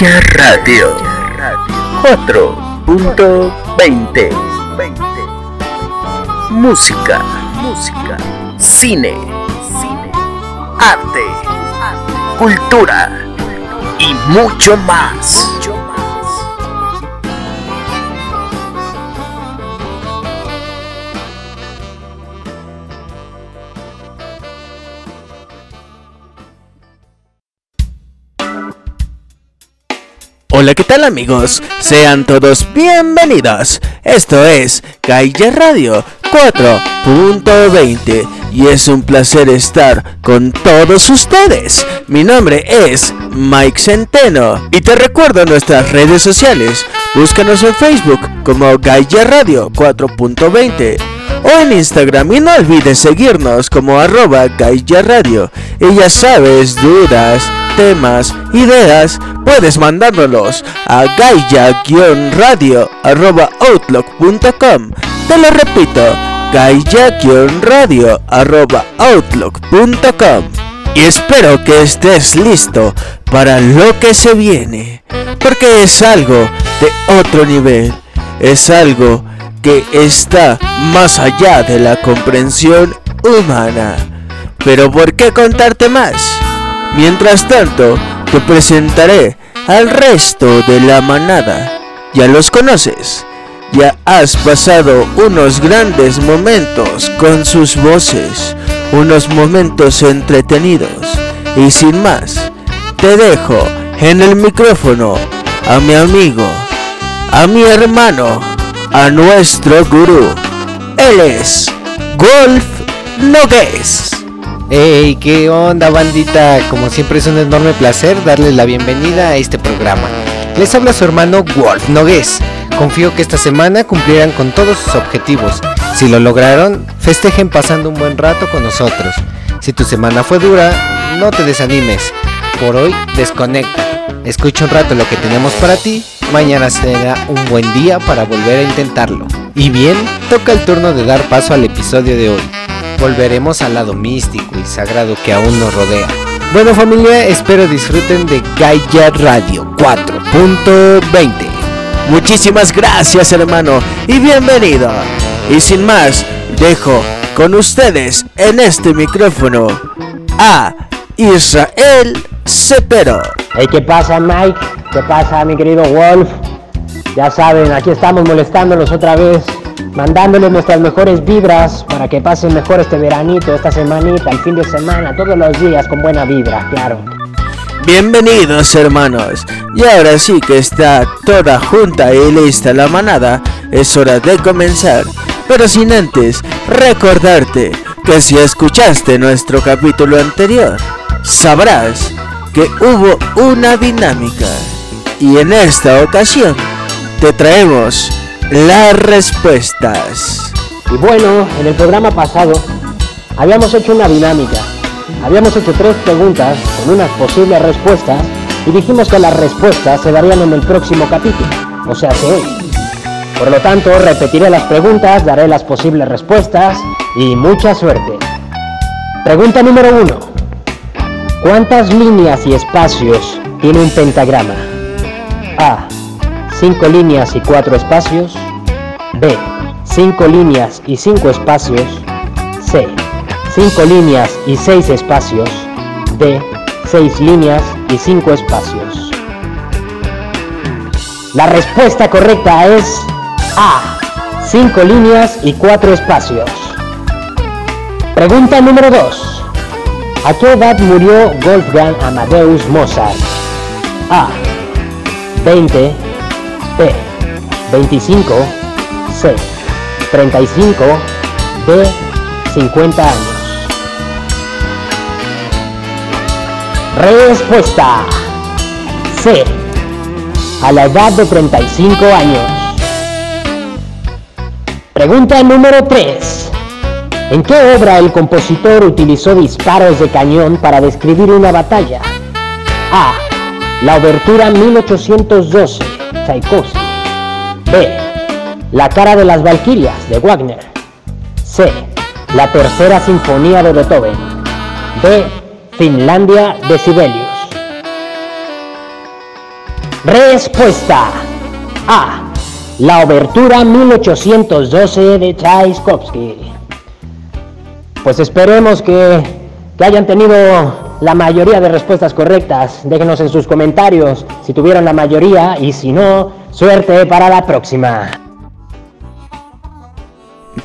Gaia Radio 4.20 Música, música, cine, cine, arte, cultura y mucho más. Hola, ¿qué tal amigos? Sean todos bienvenidos. Esto es Gaia Radio 4.20 y es un placer estar con todos ustedes. Mi nombre es Mike Centeno y te recuerdo nuestras redes sociales. Búscanos en Facebook como Gaia Radio 4.20 o en Instagram y no olvides seguirnos como arroba Gaia Radio. Y ya sabes, dudas temas, ideas, puedes mandárnoslos a gaia-radio.outlook.com. Te lo repito, gaia-radio.outlook.com. Y espero que estés listo para lo que se viene, porque es algo de otro nivel, es algo que está más allá de la comprensión humana. Pero ¿por qué contarte más? Mientras tanto, te presentaré al resto de la manada. Ya los conoces. Ya has pasado unos grandes momentos con sus voces, unos momentos entretenidos. Y sin más, te dejo en el micrófono a mi amigo, a mi hermano, a nuestro gurú. Él es Golf Nogues. Hey, ¿qué onda bandita? Como siempre es un enorme placer darles la bienvenida a este programa. Les habla su hermano Wolf Nogués. Confío que esta semana cumplirán con todos sus objetivos. Si lo lograron, festejen pasando un buen rato con nosotros. Si tu semana fue dura, no te desanimes. Por hoy, desconecta. Escucha un rato lo que tenemos para ti. Mañana será un buen día para volver a intentarlo. Y bien, toca el turno de dar paso al episodio de hoy volveremos al lado místico y sagrado que aún nos rodea. Bueno familia, espero disfruten de Gaia Radio 4.20. Muchísimas gracias hermano y bienvenido. Y sin más, dejo con ustedes en este micrófono a Israel Cepero. Hey, ¿qué pasa Mike? ¿Qué pasa mi querido Wolf? Ya saben, aquí estamos molestándolos otra vez mandándoles nuestras mejores vibras para que pasen mejor este veranito, esta semanita, el fin de semana, todos los días con buena vibra, claro. Bienvenidos hermanos, y ahora sí que está toda junta y lista la manada, es hora de comenzar, pero sin antes recordarte que si escuchaste nuestro capítulo anterior, sabrás que hubo una dinámica. Y en esta ocasión te traemos las respuestas. Y bueno, en el programa pasado habíamos hecho una dinámica. Habíamos hecho tres preguntas con unas posibles respuestas y dijimos que las respuestas se darían en el próximo capítulo, o sea, que hoy. Por lo tanto, repetiré las preguntas, daré las posibles respuestas y mucha suerte. Pregunta número uno. ¿Cuántas líneas y espacios tiene un pentagrama? A. 5 líneas y 4 espacios. B. 5 líneas y 5 espacios. C. 5 líneas y 6 espacios. D. 6 líneas y 5 espacios. La respuesta correcta es A. 5 líneas y 4 espacios. Pregunta número 2. ¿A qué edad murió Wolfgang Amadeus Mozart? A. 20 B. 25. C. 35. D. 50 años. Respuesta. C. A la edad de 35 años. Pregunta número 3. ¿En qué obra el compositor utilizó disparos de cañón para describir una batalla? A. La obertura 1812. Tchaikovsky. B. La cara de las Valquirias de Wagner. C. La tercera sinfonía de Beethoven. D. Finlandia de Sibelius. Respuesta A. La obertura 1812 de Tchaikovsky. Pues esperemos que, que hayan tenido la mayoría de respuestas correctas. Déjenos en sus comentarios si tuvieron la mayoría y si no, suerte para la próxima.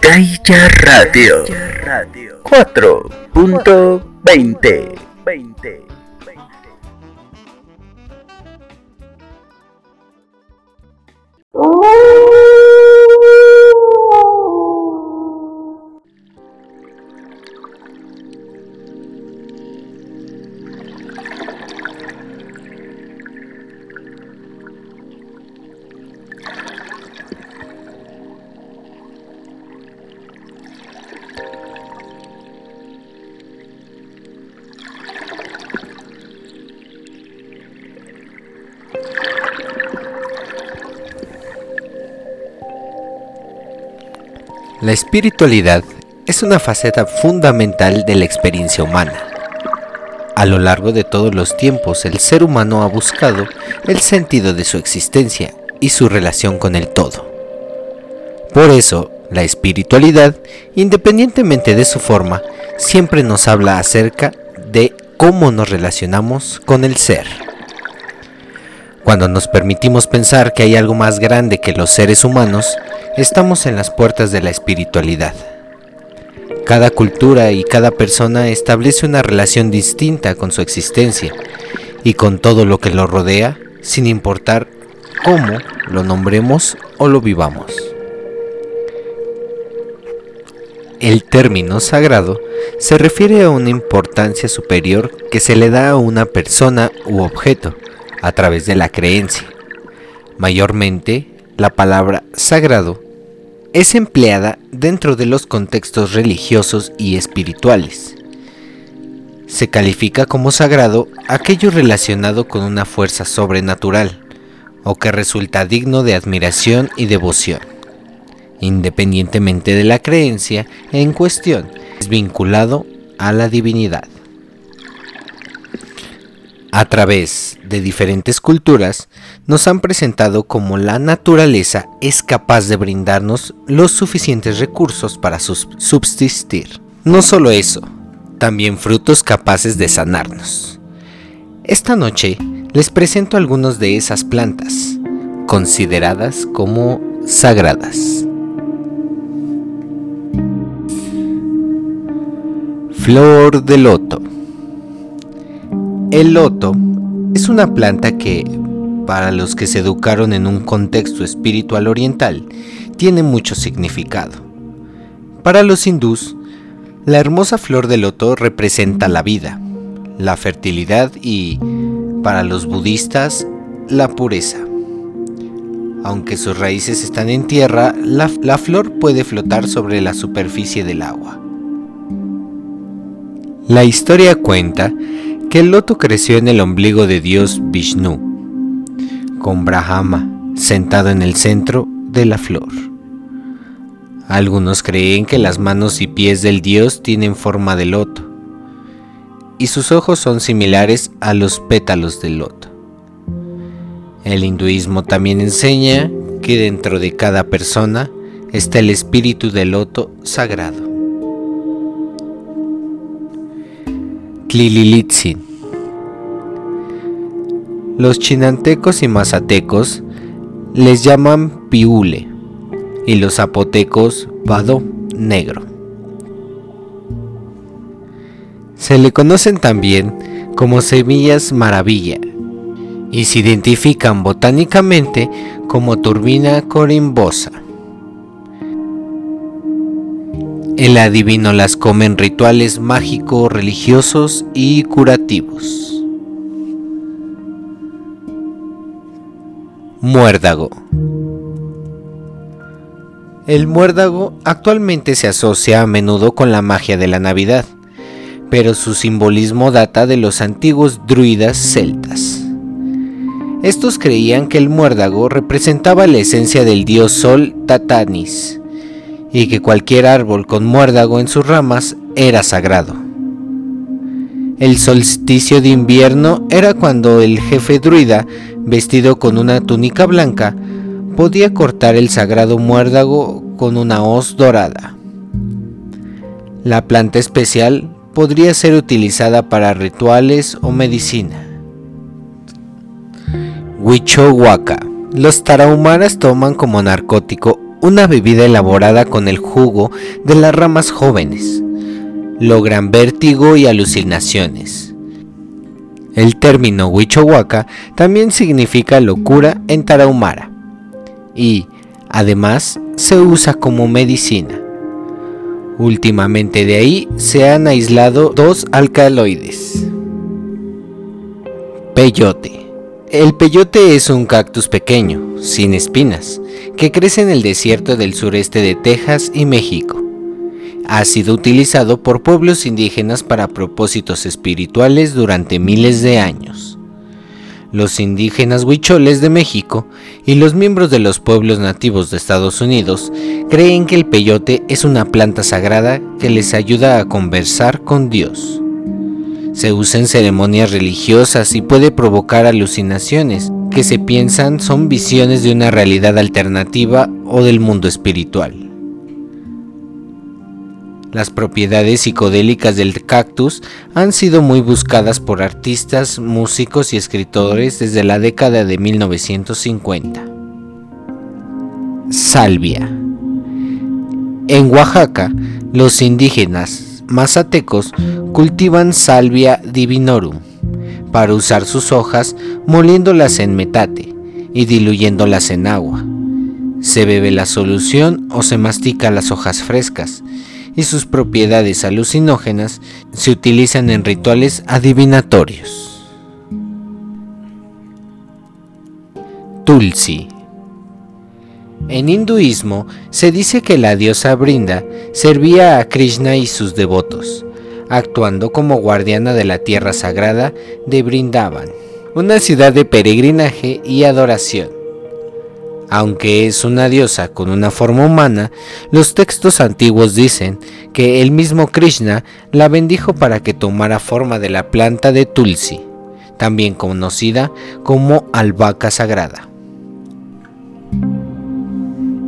Daya Radio 4.20 La espiritualidad es una faceta fundamental de la experiencia humana. A lo largo de todos los tiempos, el ser humano ha buscado el sentido de su existencia y su relación con el todo. Por eso, la espiritualidad, independientemente de su forma, siempre nos habla acerca de cómo nos relacionamos con el ser. Cuando nos permitimos pensar que hay algo más grande que los seres humanos, Estamos en las puertas de la espiritualidad. Cada cultura y cada persona establece una relación distinta con su existencia y con todo lo que lo rodea, sin importar cómo lo nombremos o lo vivamos. El término sagrado se refiere a una importancia superior que se le da a una persona u objeto a través de la creencia. Mayormente, la palabra sagrado es empleada dentro de los contextos religiosos y espirituales. Se califica como sagrado aquello relacionado con una fuerza sobrenatural o que resulta digno de admiración y devoción, independientemente de la creencia en cuestión, es vinculado a la divinidad. A través de diferentes culturas, nos han presentado como la naturaleza es capaz de brindarnos los suficientes recursos para subsistir. No solo eso, también frutos capaces de sanarnos. Esta noche les presento algunos de esas plantas, consideradas como sagradas. Flor de loto. El loto es una planta que para los que se educaron en un contexto espiritual oriental, tiene mucho significado. Para los hindús, la hermosa flor de loto representa la vida, la fertilidad y, para los budistas, la pureza. Aunque sus raíces están en tierra, la, la flor puede flotar sobre la superficie del agua. La historia cuenta que el loto creció en el ombligo de Dios Vishnu, con Brahma sentado en el centro de la flor. Algunos creen que las manos y pies del dios tienen forma de loto y sus ojos son similares a los pétalos del loto. El hinduismo también enseña que dentro de cada persona está el espíritu del loto sagrado. Tlililitzin los chinantecos y mazatecos les llaman piule y los zapotecos vado negro. Se le conocen también como semillas maravilla y se identifican botánicamente como turbina corimbosa. El adivino las come en rituales mágicos, religiosos y curativos. Muérdago. El muérdago actualmente se asocia a menudo con la magia de la Navidad, pero su simbolismo data de los antiguos druidas celtas. Estos creían que el muérdago representaba la esencia del dios Sol Tatanis y que cualquier árbol con muérdago en sus ramas era sagrado. El solsticio de invierno era cuando el jefe druida, vestido con una túnica blanca, podía cortar el sagrado muérdago con una hoz dorada. La planta especial podría ser utilizada para rituales o medicina. Huichohuaca. Los tarahumaras toman como narcótico una bebida elaborada con el jugo de las ramas jóvenes. Logran vértigo y alucinaciones. El término Huichohuaca también significa locura en tarahumara y, además, se usa como medicina. Últimamente de ahí se han aislado dos alcaloides. Peyote. El peyote es un cactus pequeño, sin espinas, que crece en el desierto del sureste de Texas y México. Ha sido utilizado por pueblos indígenas para propósitos espirituales durante miles de años los indígenas huicholes de México y los miembros de los pueblos nativos de Estados Unidos creen que el peyote es una planta sagrada que les ayuda a conversar con Dios. Se usa en ceremonias religiosas y puede provocar alucinaciones que se piensan son visiones de una realidad alternativa o del mundo espiritual. Las propiedades psicodélicas del cactus han sido muy buscadas por artistas, músicos y escritores desde la década de 1950. Salvia. En Oaxaca, los indígenas mazatecos cultivan Salvia divinorum para usar sus hojas moliéndolas en metate y diluyéndolas en agua. Se bebe la solución o se mastica las hojas frescas y sus propiedades alucinógenas se utilizan en rituales adivinatorios. Tulsi En hinduismo se dice que la diosa Brinda servía a Krishna y sus devotos, actuando como guardiana de la tierra sagrada de Brindavan, una ciudad de peregrinaje y adoración. Aunque es una diosa con una forma humana, los textos antiguos dicen que el mismo Krishna la bendijo para que tomara forma de la planta de Tulsi, también conocida como albahaca sagrada.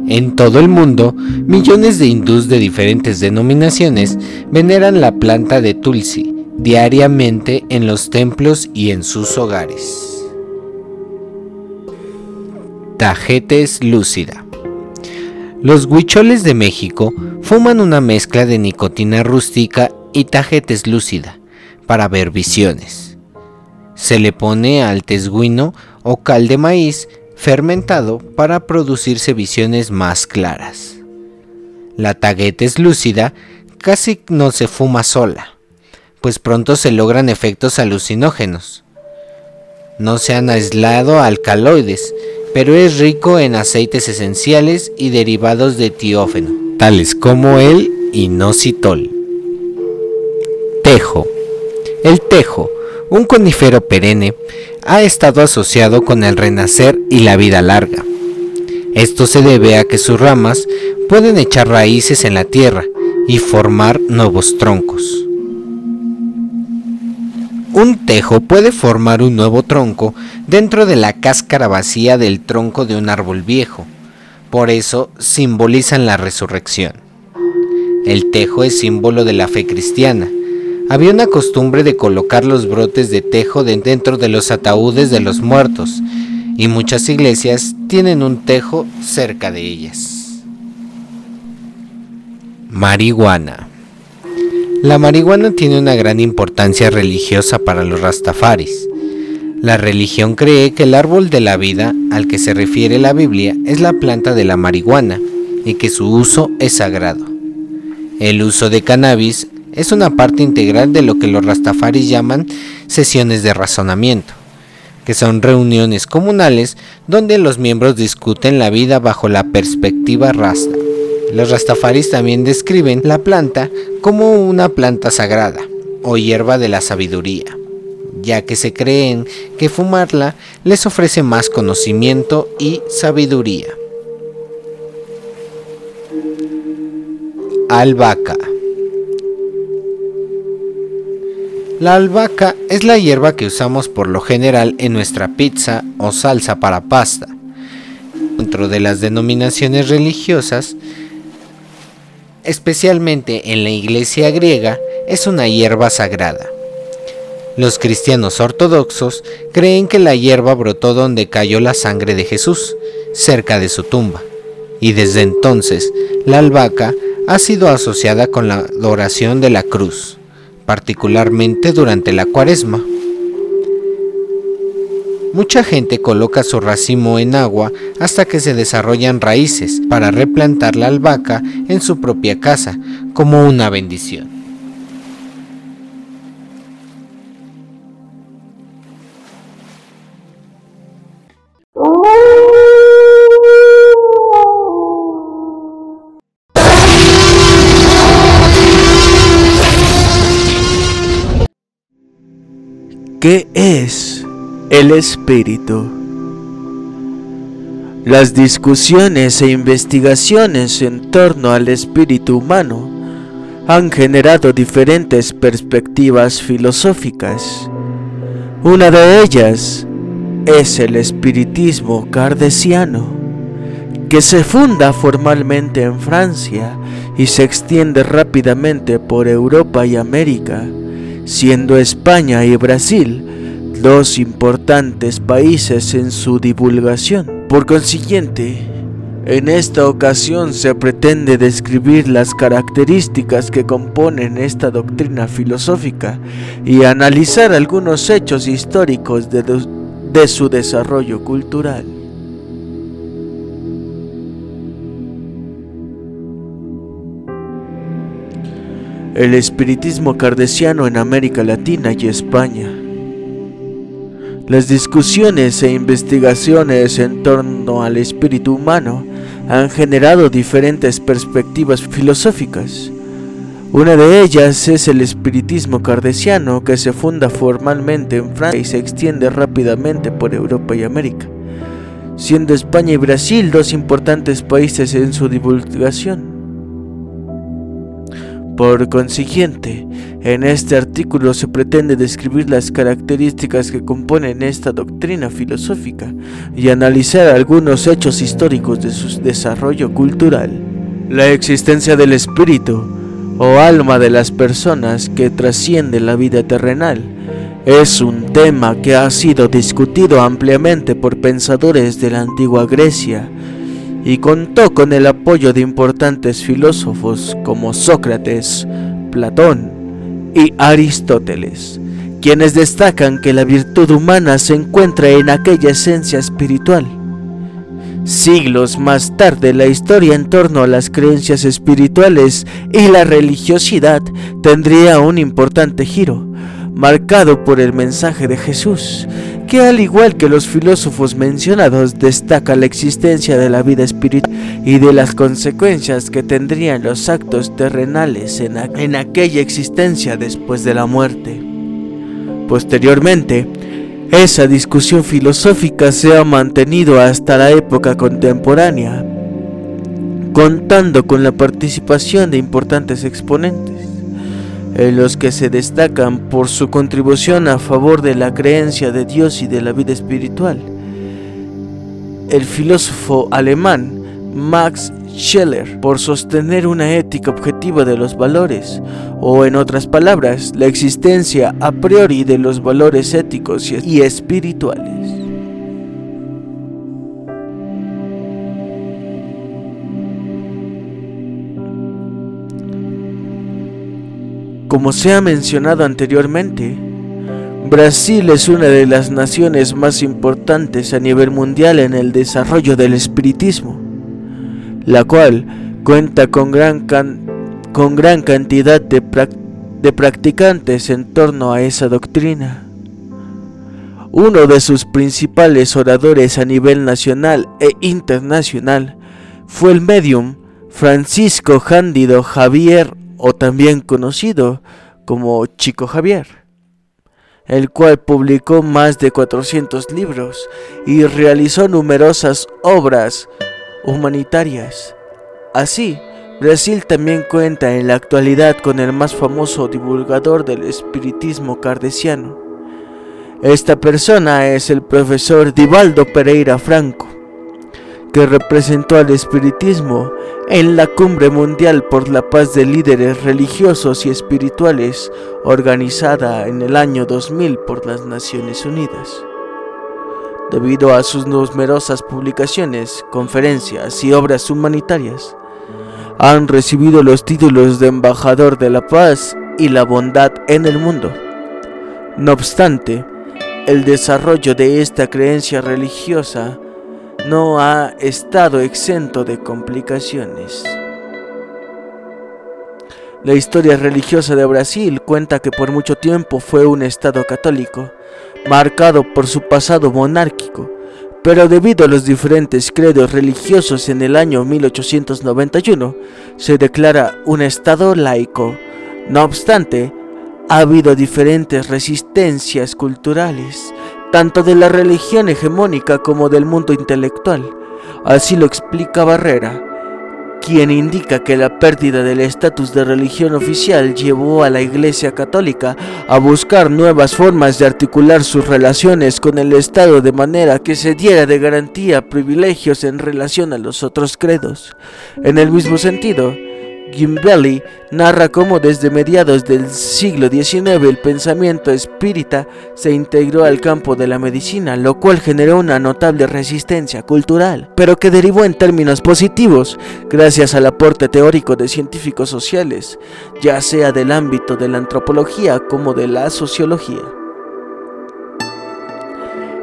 En todo el mundo, millones de hindús de diferentes denominaciones veneran la planta de Tulsi diariamente en los templos y en sus hogares. Tajetes lúcida. Los huicholes de México fuman una mezcla de nicotina rústica y tajetes lúcida para ver visiones. Se le pone al tesguino o cal de maíz fermentado para producirse visiones más claras. La tagetes lúcida casi no se fuma sola, pues pronto se logran efectos alucinógenos. No se han aislado alcaloides, pero es rico en aceites esenciales y derivados de tiófeno, tales como el inositol. Tejo. El tejo, un conífero perenne, ha estado asociado con el renacer y la vida larga. Esto se debe a que sus ramas pueden echar raíces en la tierra y formar nuevos troncos. Un tejo puede formar un nuevo tronco dentro de la cáscara vacía del tronco de un árbol viejo. Por eso simbolizan la resurrección. El tejo es símbolo de la fe cristiana. Había una costumbre de colocar los brotes de tejo dentro de los ataúdes de los muertos, y muchas iglesias tienen un tejo cerca de ellas. Marihuana. La marihuana tiene una gran importancia religiosa para los rastafaris. La religión cree que el árbol de la vida al que se refiere la Biblia es la planta de la marihuana y que su uso es sagrado. El uso de cannabis es una parte integral de lo que los rastafaris llaman sesiones de razonamiento, que son reuniones comunales donde los miembros discuten la vida bajo la perspectiva rasta. Los rastafaris también describen la planta como una planta sagrada o hierba de la sabiduría, ya que se creen que fumarla les ofrece más conocimiento y sabiduría. Albahaca La albahaca es la hierba que usamos por lo general en nuestra pizza o salsa para pasta. Dentro de las denominaciones religiosas, especialmente en la iglesia griega, es una hierba sagrada. Los cristianos ortodoxos creen que la hierba brotó donde cayó la sangre de Jesús, cerca de su tumba, y desde entonces la albahaca ha sido asociada con la adoración de la cruz particularmente durante la cuaresma. Mucha gente coloca su racimo en agua hasta que se desarrollan raíces para replantar la albahaca en su propia casa como una bendición. ¿Qué es el espíritu? Las discusiones e investigaciones en torno al espíritu humano han generado diferentes perspectivas filosóficas. Una de ellas es el espiritismo cardesiano, que se funda formalmente en Francia y se extiende rápidamente por Europa y América siendo España y Brasil dos importantes países en su divulgación. Por consiguiente, en esta ocasión se pretende describir las características que componen esta doctrina filosófica y analizar algunos hechos históricos de, de su desarrollo cultural. El espiritismo cardesiano en América Latina y España. Las discusiones e investigaciones en torno al espíritu humano han generado diferentes perspectivas filosóficas. Una de ellas es el espiritismo cardesiano que se funda formalmente en Francia y se extiende rápidamente por Europa y América, siendo España y Brasil dos importantes países en su divulgación. Por consiguiente, en este artículo se pretende describir las características que componen esta doctrina filosófica y analizar algunos hechos históricos de su desarrollo cultural. La existencia del espíritu o alma de las personas que trasciende la vida terrenal es un tema que ha sido discutido ampliamente por pensadores de la antigua Grecia y contó con el apoyo de importantes filósofos como Sócrates, Platón y Aristóteles, quienes destacan que la virtud humana se encuentra en aquella esencia espiritual. Siglos más tarde la historia en torno a las creencias espirituales y la religiosidad tendría un importante giro, marcado por el mensaje de Jesús, que al igual que los filósofos mencionados destaca la existencia de la vida espiritual y de las consecuencias que tendrían los actos terrenales en, aquella existencia después de la muerte. Posteriormente, esa discusión filosófica se ha mantenido hasta la época contemporánea, contando con la participación de importantes exponentes en los que se destacan por su contribución a favor de la creencia de Dios y de la vida espiritual. El filósofo alemán Max Scheler por sostener una ética objetiva de los valores, o en otras palabras, la existencia a priori de los valores éticos y espirituales. Como se ha mencionado anteriormente, Brasil es una de las naciones más importantes a nivel mundial en el desarrollo del espiritismo, la cual cuenta con gran, con gran cantidad de, de practicantes en torno a esa doctrina. Uno de sus principales oradores a nivel nacional e internacional fue el medium Francisco Jándido Javier o también conocido como Chico Javier, el cual publicó más de 400 libros y realizó numerosas obras humanitarias, así Brasil también cuenta en la actualidad con el más famoso divulgador del espiritismo cardesiano. Esta persona es el profesor Divaldo Pereira Franco, que representó al espiritismo en la Cumbre Mundial por la Paz de Líderes Religiosos y Espirituales organizada en el año 2000 por las Naciones Unidas. Debido a sus numerosas publicaciones, conferencias y obras humanitarias, han recibido los títulos de embajador de la paz y la bondad en el mundo. No obstante, el desarrollo de esta creencia religiosa no ha estado exento de complicaciones. La historia religiosa de Brasil cuenta que por mucho tiempo fue un estado católico, marcado por su pasado monárquico, pero debido a los diferentes credos religiosos en el año 1891 se declara un Estado laico. No obstante, ha habido diferentes resistencias culturales, tanto de la religión hegemónica como del mundo intelectual. Así lo explica Barrera quien indica que la pérdida del estatus de religión oficial llevó a la Iglesia Católica a buscar nuevas formas de articular sus relaciones con el Estado de manera que se diera de garantía privilegios en relación a los otros credos. En el mismo sentido, Gimbelli narra cómo desde mediados del siglo XIX el pensamiento espírita se integró al campo de la medicina, lo cual generó una notable resistencia cultural, pero que derivó en términos positivos gracias al aporte teórico de científicos sociales, ya sea del ámbito de la antropología como de la sociología.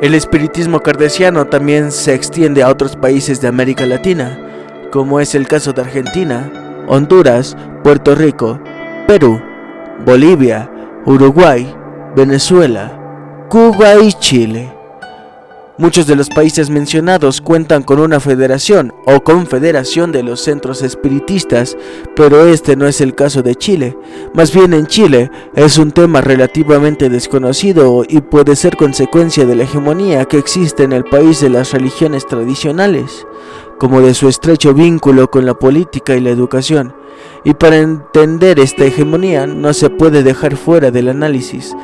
El espiritismo cardesiano también se extiende a otros países de América Latina, como es el caso de Argentina, Honduras, Puerto Rico, Perú, Bolivia, Uruguay, Venezuela, Cuba y Chile. Muchos de los países mencionados cuentan con una federación o confederación de los centros espiritistas, pero este no es el caso de Chile. Más bien en Chile es un tema relativamente desconocido y puede ser consecuencia de la hegemonía que existe en el país de las religiones tradicionales como de su estrecho vínculo con la política y la educación. Y para entender esta hegemonía no se puede dejar fuera del análisis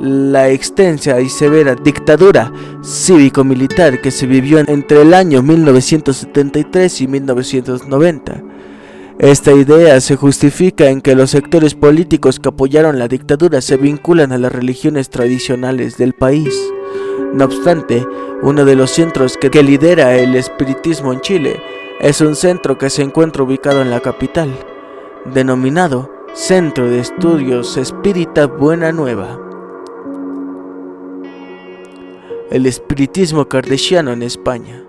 la extensa y severa dictadura cívico-militar que se vivió entre el año 1973 y 1990. Esta idea se justifica en que los sectores políticos que apoyaron la dictadura se vinculan a las religiones tradicionales del país. No obstante, uno de los centros que, lidera el espiritismo en Chile es un centro que se encuentra ubicado en la capital, denominado Centro de Estudios Espírita Buena Nueva. El espiritismo kardeciano en España.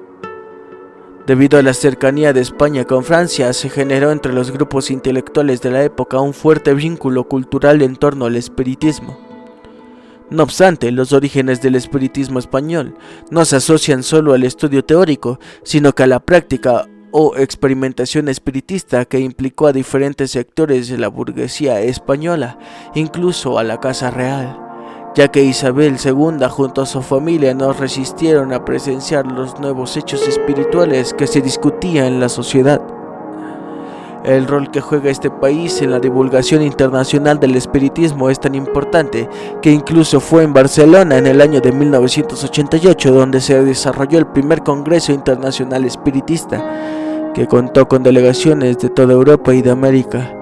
Debido a la cercanía de España con Francia, se generó entre los grupos intelectuales de la época un fuerte vínculo cultural en torno al espiritismo. No obstante, los orígenes del espiritismo español no se asocian solo al estudio teórico, sino que a la práctica o experimentación espiritista que implicó a diferentes sectores de la burguesía española, incluso a la Casa Real, ya que Isabel II junto a su familia no resistieron a presenciar los nuevos hechos espirituales que se discutían en la sociedad. El rol que juega este país en la divulgación internacional del espiritismo es tan importante que incluso fue en Barcelona en el año de 1988 donde se desarrolló el primer Congreso Internacional Espiritista, que contó con delegaciones de toda Europa y de América,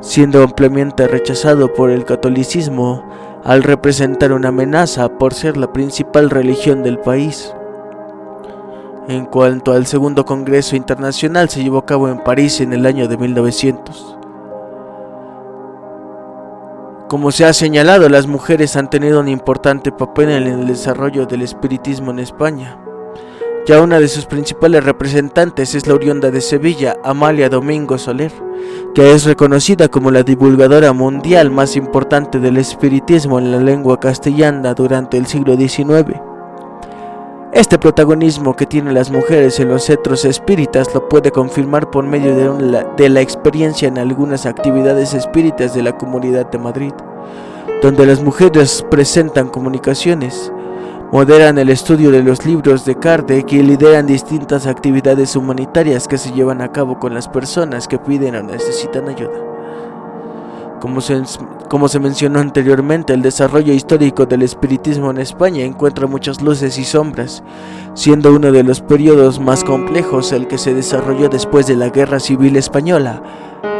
siendo ampliamente rechazado por el catolicismo al representar una amenaza por ser la principal religión del país. En cuanto al segundo Congreso Internacional se llevó a cabo en París en el año de 1900. Como se ha señalado, las mujeres han tenido un importante papel en el desarrollo del espiritismo en España. Ya una de sus principales representantes es la oriunda de Sevilla, Amalia Domingo Soler, que es reconocida como la divulgadora mundial más importante del espiritismo en la lengua castellana durante el siglo XIX. Este protagonismo que tienen las mujeres en los centros espíritas lo puede confirmar por medio de, la experiencia en algunas actividades espíritas de la Comunidad de Madrid, donde las mujeres presentan comunicaciones, moderan el estudio de los libros de Kardec y lideran distintas actividades humanitarias que se llevan a cabo con las personas que piden o necesitan ayuda. Como se, como se, mencionó anteriormente, el desarrollo histórico del espiritismo en España encuentra muchas luces y sombras, siendo uno de los periodos más complejos el que se desarrolló después de la Guerra Civil Española,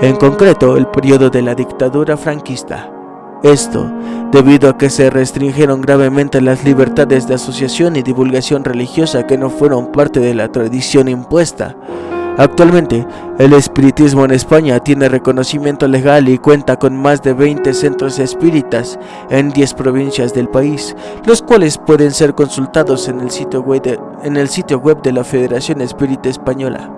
en concreto el periodo de la dictadura franquista. Esto debido a que se restringieron gravemente las libertades de asociación y divulgación religiosa que no fueron parte de la tradición impuesta. Actualmente, el espiritismo en España tiene reconocimiento legal y cuenta con más de 20 centros espíritas en 10 provincias del país, los cuales pueden ser consultados en el sitio web de, en el sitio web de la Federación Espírita Española.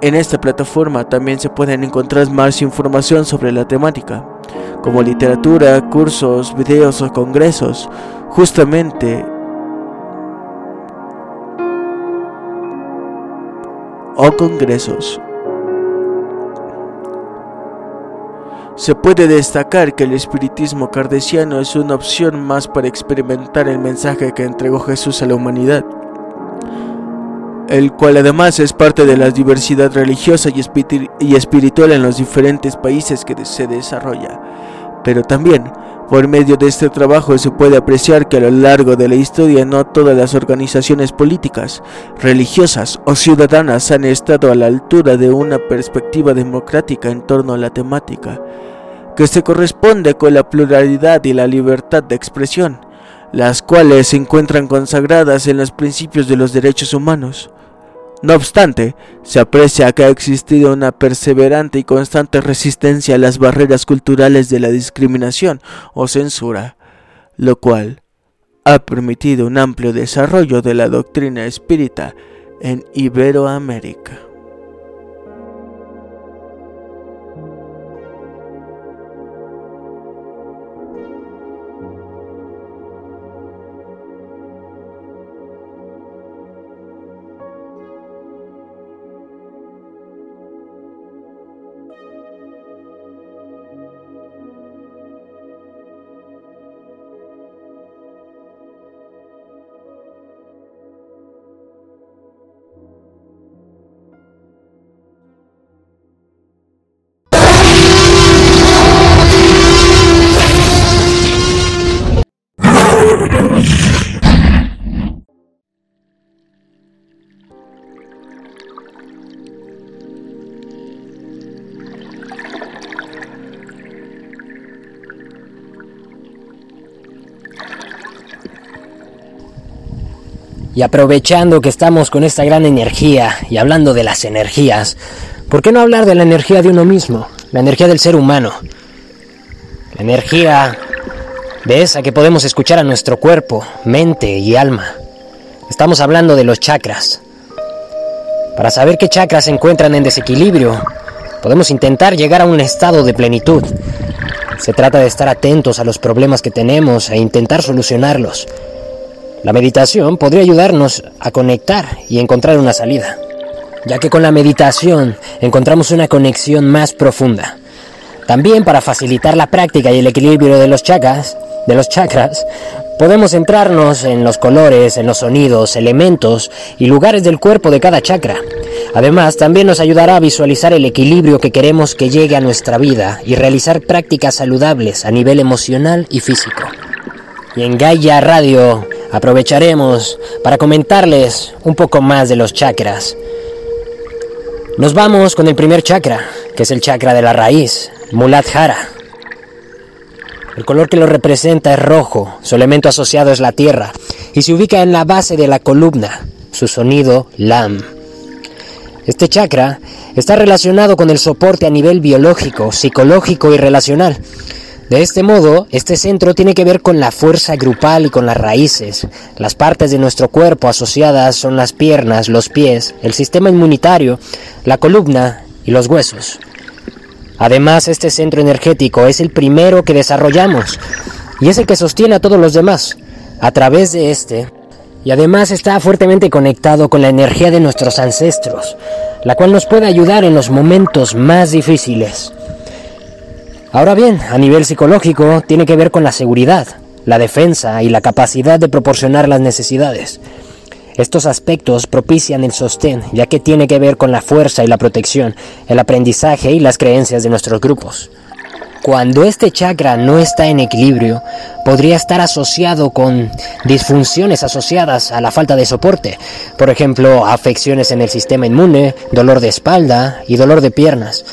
En esta plataforma también se pueden encontrar más información sobre la temática, como literatura, cursos, videos o congresos. Justamente o congresos. Se puede destacar que el espiritismo cardesiano es una opción más para experimentar el mensaje que entregó Jesús a la humanidad el cual además es parte de la diversidad religiosa y, espiritual en los diferentes países que se desarrolla. Pero también, por medio de este trabajo se puede apreciar que a lo largo de la historia no todas las organizaciones políticas, religiosas o ciudadanas han estado a la altura de una perspectiva democrática en torno a la temática, que se corresponde con la pluralidad y la libertad de expresión, las cuales se encuentran consagradas en los principios de los derechos humanos. No obstante, se aprecia que ha existido una perseverante y constante resistencia a las barreras culturales de la discriminación o censura, lo cual ha permitido un amplio desarrollo de la doctrina espírita en Iberoamérica. Y aprovechando que estamos con esta gran energía y hablando de las energías, ¿por qué no hablar de la energía de uno mismo? La energía del ser humano. La energía de esa que podemos escuchar a nuestro cuerpo, mente y alma. Estamos hablando de los chakras. Para saber qué chakras se encuentran en desequilibrio, podemos intentar llegar a un estado de plenitud. Se trata de estar atentos a los problemas que tenemos e intentar solucionarlos la meditación podría ayudarnos a conectar y encontrar una salida, ya que con la meditación encontramos una conexión más profunda. También para facilitar la práctica y el equilibrio de los chakras, podemos centrarnos en los colores, en los sonidos, elementos y lugares del cuerpo de cada chakra. Además, también nos ayudará a visualizar el equilibrio que queremos que llegue a nuestra vida y realizar prácticas saludables a nivel emocional y físico. Y en Gaia Radio aprovecharemos para comentarles un poco más de los chakras. Nos vamos con el primer chakra, que es el chakra de la raíz, Muladhara. El color que lo representa es rojo, su elemento asociado es la tierra y se ubica en la base de la columna, su sonido Lam. Este chakra está relacionado con el soporte a nivel biológico, psicológico y relacional. De este modo, este centro tiene que ver con la fuerza grupal y con las raíces. Las partes de nuestro cuerpo asociadas son las piernas, los pies, el sistema inmunitario, la columna y los huesos. Además, este centro energético es el primero que desarrollamos y es el que sostiene a todos los demás. A través de este, y además está fuertemente conectado con la energía de nuestros ancestros, la cual nos puede ayudar en los momentos más difíciles. Ahora bien, a nivel psicológico tiene que ver con la seguridad, la defensa y la capacidad de proporcionar las necesidades. Estos aspectos propician el sostén, ya que tiene que ver con la fuerza y la protección, el aprendizaje y las creencias de nuestros grupos. Cuando este chakra no está en equilibrio, podría estar asociado con disfunciones asociadas a la falta de soporte, por ejemplo, afecciones en el sistema inmune, dolor de espalda y dolor de piernas.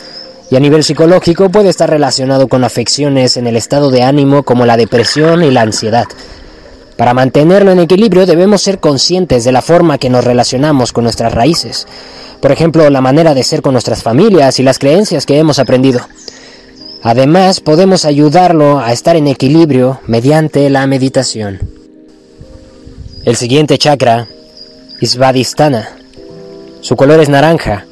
Y a nivel psicológico puede estar relacionado con afecciones en el estado de ánimo como la depresión y la ansiedad. Para mantenerlo en equilibrio debemos ser conscientes de la forma que nos relacionamos con nuestras raíces, por ejemplo, la manera de ser con nuestras familias y las creencias que hemos aprendido. Además, podemos ayudarlo a estar en equilibrio mediante la meditación. El siguiente chakra es Svadhisthana. Su color es naranja.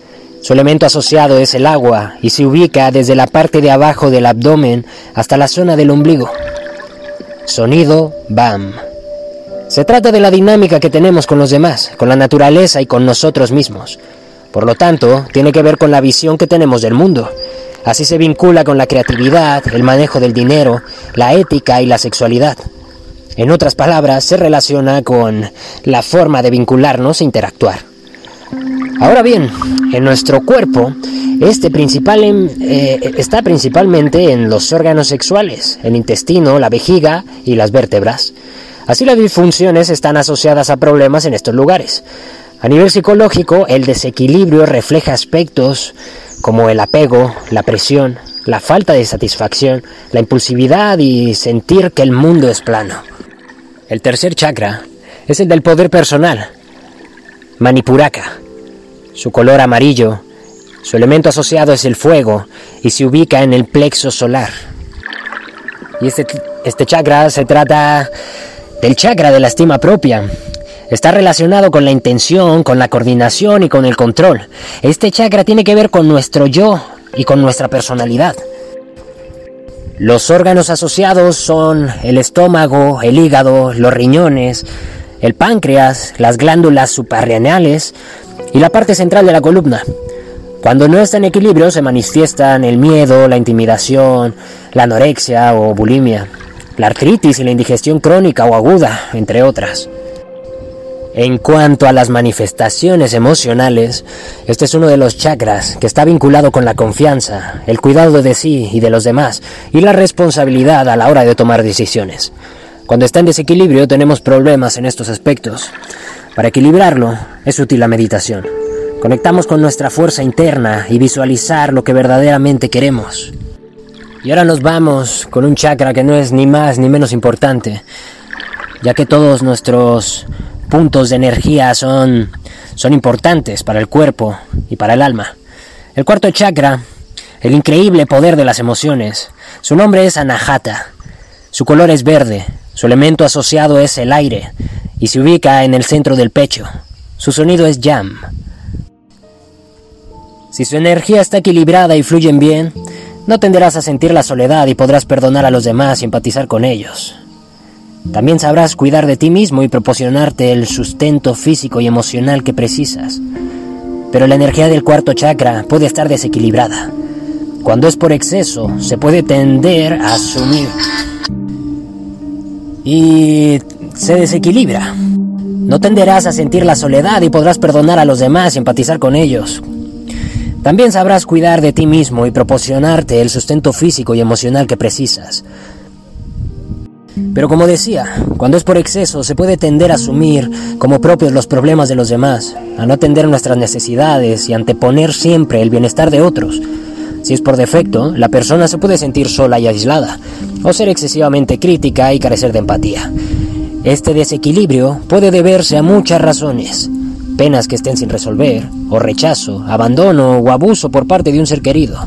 Su elemento asociado es el agua y se ubica desde la parte de abajo del abdomen hasta la zona del ombligo. Sonido BAM. Se trata de la dinámica que tenemos con los demás, con la naturaleza y con nosotros mismos. Por lo tanto, tiene que ver con la visión que tenemos del mundo. Así se vincula con la creatividad, el manejo del dinero, la ética y la sexualidad. En otras palabras, se relaciona con la forma de vincularnos e interactuar. Ahora bien, en nuestro cuerpo, este principal eh, está principalmente en los órganos sexuales, el intestino, la vejiga y las vértebras. Así las disfunciones están asociadas a problemas en estos lugares. A nivel psicológico, el desequilibrio refleja aspectos como el apego, la presión, la falta de satisfacción, la impulsividad y sentir que el mundo es plano. El tercer chakra es el del poder personal, Manipuraka. Su color amarillo, su elemento asociado es el fuego y se ubica en el plexo solar. Y este, este chakra se trata del chakra de la estima propia, Está relacionado con la intención, con la coordinación y con el control. Este chakra tiene que ver con nuestro yo y con nuestra personalidad. Los órganos asociados son el estómago, el hígado, los riñones, el páncreas, las glándulas suprarrenales y la parte central de la columna. Cuando no está en equilibrio se manifiestan el miedo, la intimidación, la anorexia o bulimia, la artritis y la indigestión crónica o aguda, entre otras. En cuanto a las manifestaciones emocionales, este es uno de los chakras que está vinculado con la confianza, el cuidado de sí y de los demás y la responsabilidad a la hora de tomar decisiones. Cuando está en desequilibrio tenemos problemas en estos aspectos. Para equilibrarlo es útil la meditación. Conectamos con nuestra fuerza interna y visualizar lo que verdaderamente queremos. Y ahora nos vamos con un chakra que no es ni más ni menos importante, ya que todos nuestros puntos de energía son, son importantes para el cuerpo y para el alma. El cuarto chakra, el increíble poder de las emociones. Su nombre es Anahata. Su color es verde. Su elemento asociado es el aire y se ubica en el centro del pecho. Su sonido es Yam. Si su energía está equilibrada y fluyen bien, no tenderás a sentir la soledad y podrás perdonar a los demás y empatizar con ellos. También sabrás cuidar de ti mismo y proporcionarte el sustento físico y emocional que precisas. Pero la energía del cuarto chakra puede estar desequilibrada. Cuando es por exceso, se puede tender a asumir y se desequilibra. No tenderás a sentir la soledad y podrás perdonar a los demás y empatizar con ellos. También sabrás cuidar de ti mismo y proporcionarte el sustento físico y emocional que precisas. Pero como decía, cuando es por exceso se puede tender a asumir como propios los problemas de los demás, a no atender nuestras necesidades y anteponer siempre el bienestar de otros. Si es por defecto, la persona se puede sentir sola y aislada, o ser excesivamente crítica y carecer de empatía. Este desequilibrio puede deberse a muchas razones, penas que estén sin resolver, o rechazo, abandono o abuso por parte de un ser querido.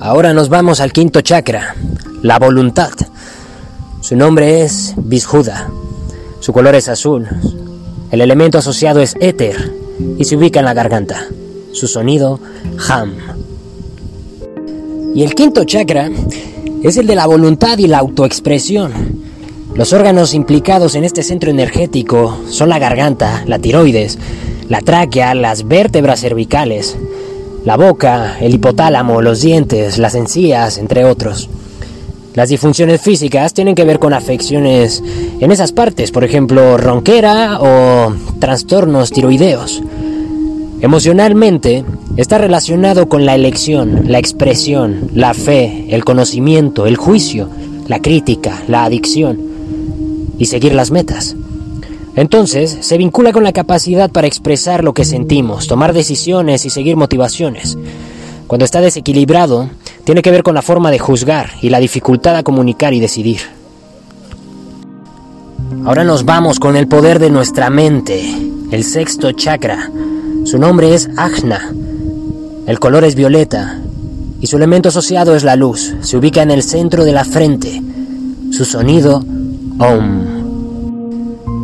Ahora nos vamos al quinto chakra, la voluntad. Su nombre es Vishuddha. Su color es azul. El elemento asociado es éter y se ubica en la garganta. Su sonido, ham. Y el quinto chakra es el de la voluntad y la autoexpresión. Los órganos implicados en este centro energético son la garganta, la tiroides, la tráquea, las vértebras cervicales, la boca, el hipotálamo, los dientes, las encías, entre otros. Las disfunciones físicas tienen que ver con afecciones en esas partes, por ejemplo, ronquera o trastornos tiroideos. Emocionalmente, está relacionado con la elección, la expresión, la fe, el conocimiento, el juicio, la crítica, la adicción y seguir las metas. Entonces, se vincula con la capacidad para expresar lo que sentimos, tomar decisiones y seguir motivaciones. Cuando está desequilibrado, tiene que ver con la forma de juzgar y la dificultad a comunicar y decidir. Ahora nos vamos con el poder de nuestra mente, el sexto chakra. Su nombre es Ajna. El color es violeta y su elemento asociado es la luz. Se ubica en el centro de la frente. Su sonido, Om.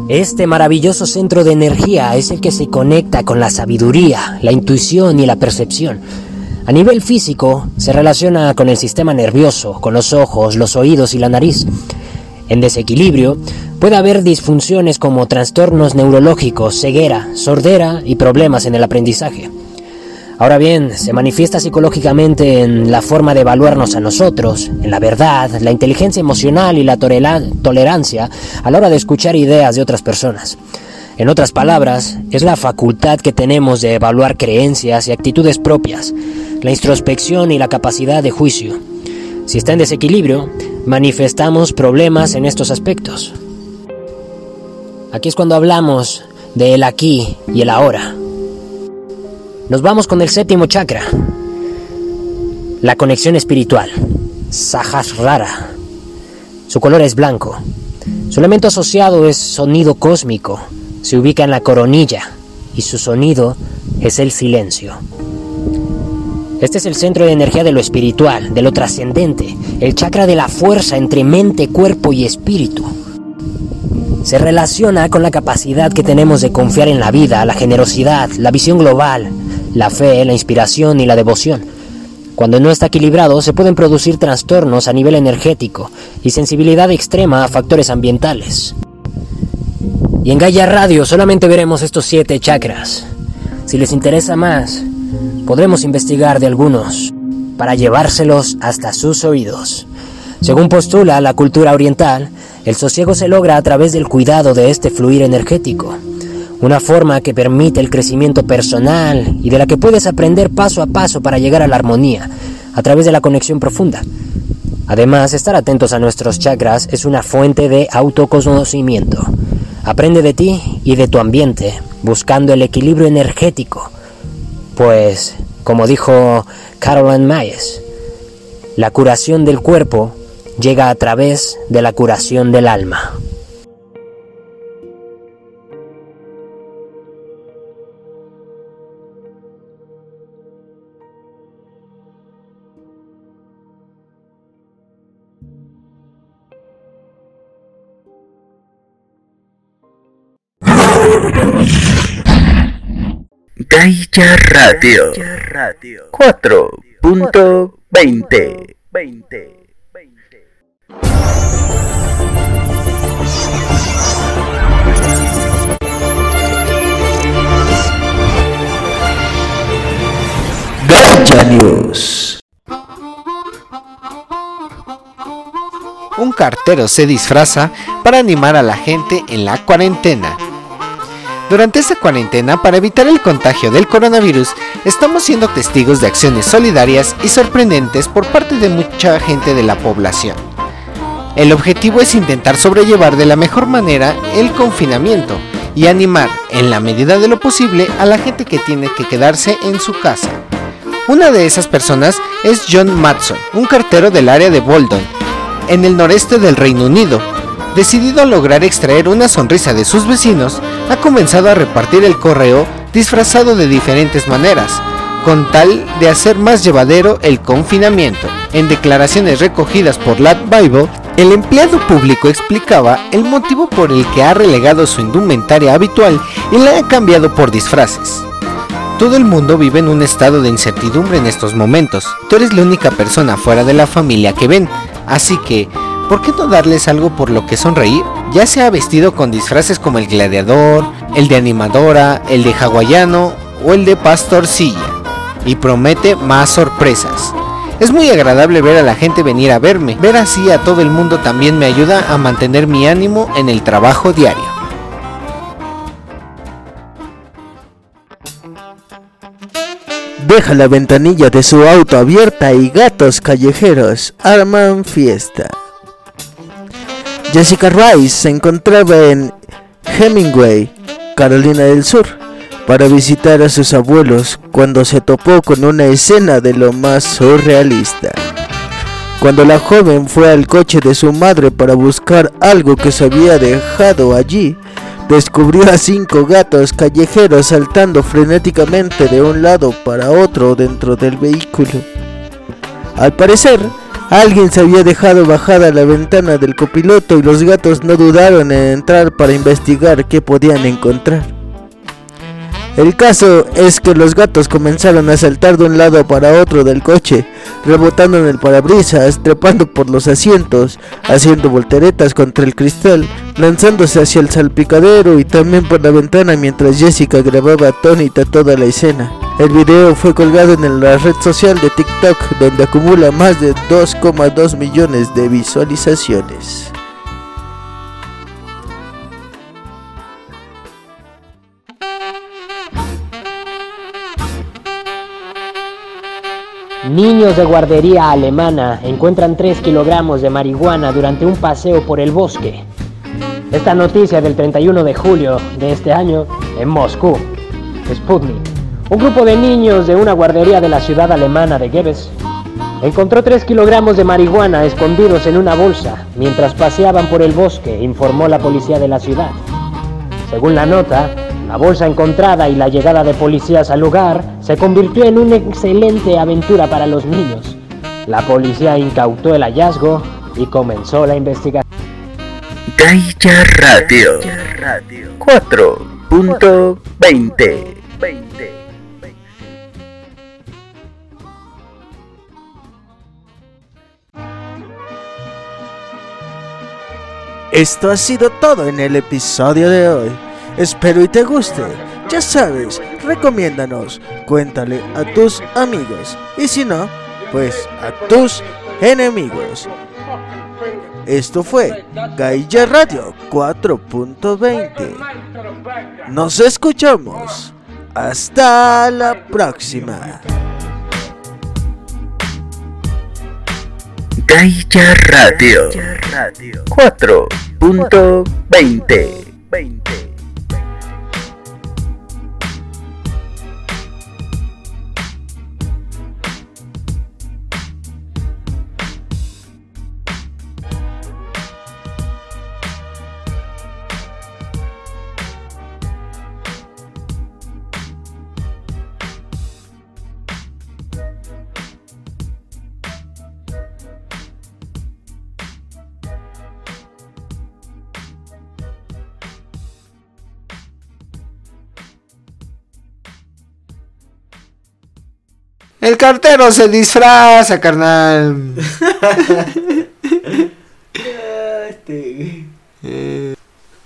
Este maravilloso centro de energía es el que se conecta con la sabiduría, la intuición y la percepción a nivel físico, se relaciona con el sistema nervioso, con los ojos, los oídos y la nariz. En desequilibrio, puede haber disfunciones como trastornos neurológicos, ceguera, sordera y problemas en el aprendizaje. Ahora bien, se manifiesta psicológicamente en la forma de evaluarnos a nosotros, en la verdad, la inteligencia emocional y la tolerancia a la hora de escuchar ideas de otras personas. En otras palabras, es la facultad que tenemos de evaluar creencias y actitudes propias, la introspección y la capacidad de juicio. Si está en desequilibrio, manifestamos problemas en estos aspectos. Aquí es cuando hablamos de el aquí y el ahora. Nos vamos con el séptimo chakra, la conexión espiritual, Sahasrara. Su color es blanco. Su elemento asociado es sonido cósmico. Se ubica en la coronilla y su sonido es el silencio. Este es el centro de energía de lo espiritual, de lo trascendente, el chakra de la fuerza entre mente, cuerpo y espíritu. Se relaciona con la capacidad que tenemos de confiar en la vida, la generosidad, la visión global, la fe, la inspiración y la devoción. Cuando no está equilibrado se pueden producir trastornos a nivel energético y sensibilidad extrema a factores ambientales. Y en Gaia Radio solamente veremos estos siete chakras. Si les interesa más, podremos investigar de algunos para llevárselos hasta sus oídos. Según postula la cultura oriental, el sosiego se logra a través del cuidado de este fluir energético, una forma que permite el crecimiento personal y de la que puedes aprender paso a paso para llegar a la armonía, a través de la conexión profunda. Además, estar atentos a nuestros chakras es una fuente de autoconocimiento. Aprende de ti y de tu ambiente, buscando el equilibrio energético pues, como dijo Caroline Myers, la curación del cuerpo llega a través de la curación del alma. Gaia Radio 4.20 Un cartero se disfraza para animar a la gente en la cuarentena. Durante esta cuarentena, para evitar el contagio del coronavirus, estamos siendo testigos de acciones solidarias y sorprendentes por parte de mucha gente de la población. El objetivo es intentar sobrellevar de la mejor manera el confinamiento y animar, en la medida de lo posible, a la gente que tiene que quedarse en su casa. Una de esas personas es John Matson, un cartero del área de Boldon, en el noreste del Reino Unido, decidido a lograr extraer una sonrisa de sus vecinos, ha comenzado a repartir el correo disfrazado de diferentes maneras, con tal de hacer más llevadero el confinamiento. En declaraciones recogidas por Lat Bible, el empleado público explicaba el motivo por el que ha relegado su indumentaria habitual y la ha cambiado por disfraces. Todo el mundo vive en un estado de incertidumbre en estos momentos. Tú eres la única persona fuera de la familia que ven, así que ¿por qué no darles algo por lo que sonreír? Ya sea vestido con disfraces como el gladiador, el de animadora, el de hawaiano o el de pastorcilla, y promete más sorpresas. Es muy agradable ver a la gente venir a verme. Ver así a todo el mundo también me ayuda a mantener mi ánimo en el trabajo diario. Deja la ventanilla de su auto abierta y gatos callejeros arman fiesta. Jessica Rice se encontraba en Hemingway, Carolina del Sur, para visitar a sus abuelos cuando se topó con una escena de lo más surrealista. Cuando la joven fue al coche de su madre para buscar algo que se había dejado allí, descubrió a cinco gatos callejeros saltando frenéticamente de un lado para otro dentro del vehículo. Al parecer, alguien se había dejado bajada la ventana del copiloto y los gatos no dudaron en entrar para investigar qué podían encontrar. El caso es que los gatos comenzaron a saltar de un lado para otro del coche, rebotando en el parabrisas, trepando por los asientos, haciendo volteretas contra el cristal, lanzándose hacia el salpicadero y también por la ventana mientras Jessica grababa atónita toda la escena. El video fue colgado en la red social de TikTok donde acumula más de 2,2 millones de visualizaciones. Niños de guardería alemana encuentran 3 kilogramos de marihuana durante un paseo por el bosque. Esta noticia del 31 de julio de este año en Moscú. Sputnik. Un grupo de niños de una guardería de la ciudad alemana de Goebbels encontró 3 kilogramos de marihuana escondidos en una bolsa mientras paseaban por el bosque, informó la policía de la ciudad. Según la nota, la bolsa encontrada y la llegada de policías al lugar se convirtió en una excelente aventura para los niños. La policía incautó el hallazgo y comenzó la investigación. Gaia Radio 4.20 Esto ha sido todo en el episodio de hoy. Espero y te guste. Ya sabes, recomiéndanos, cuéntale a tus amigos y si no, pues a tus enemigos. Esto fue Gaia Radio 4.20. Nos escuchamos. Hasta la próxima. Gaia Radio 4.20 El cartero se disfraza, carnal. Este. Eh,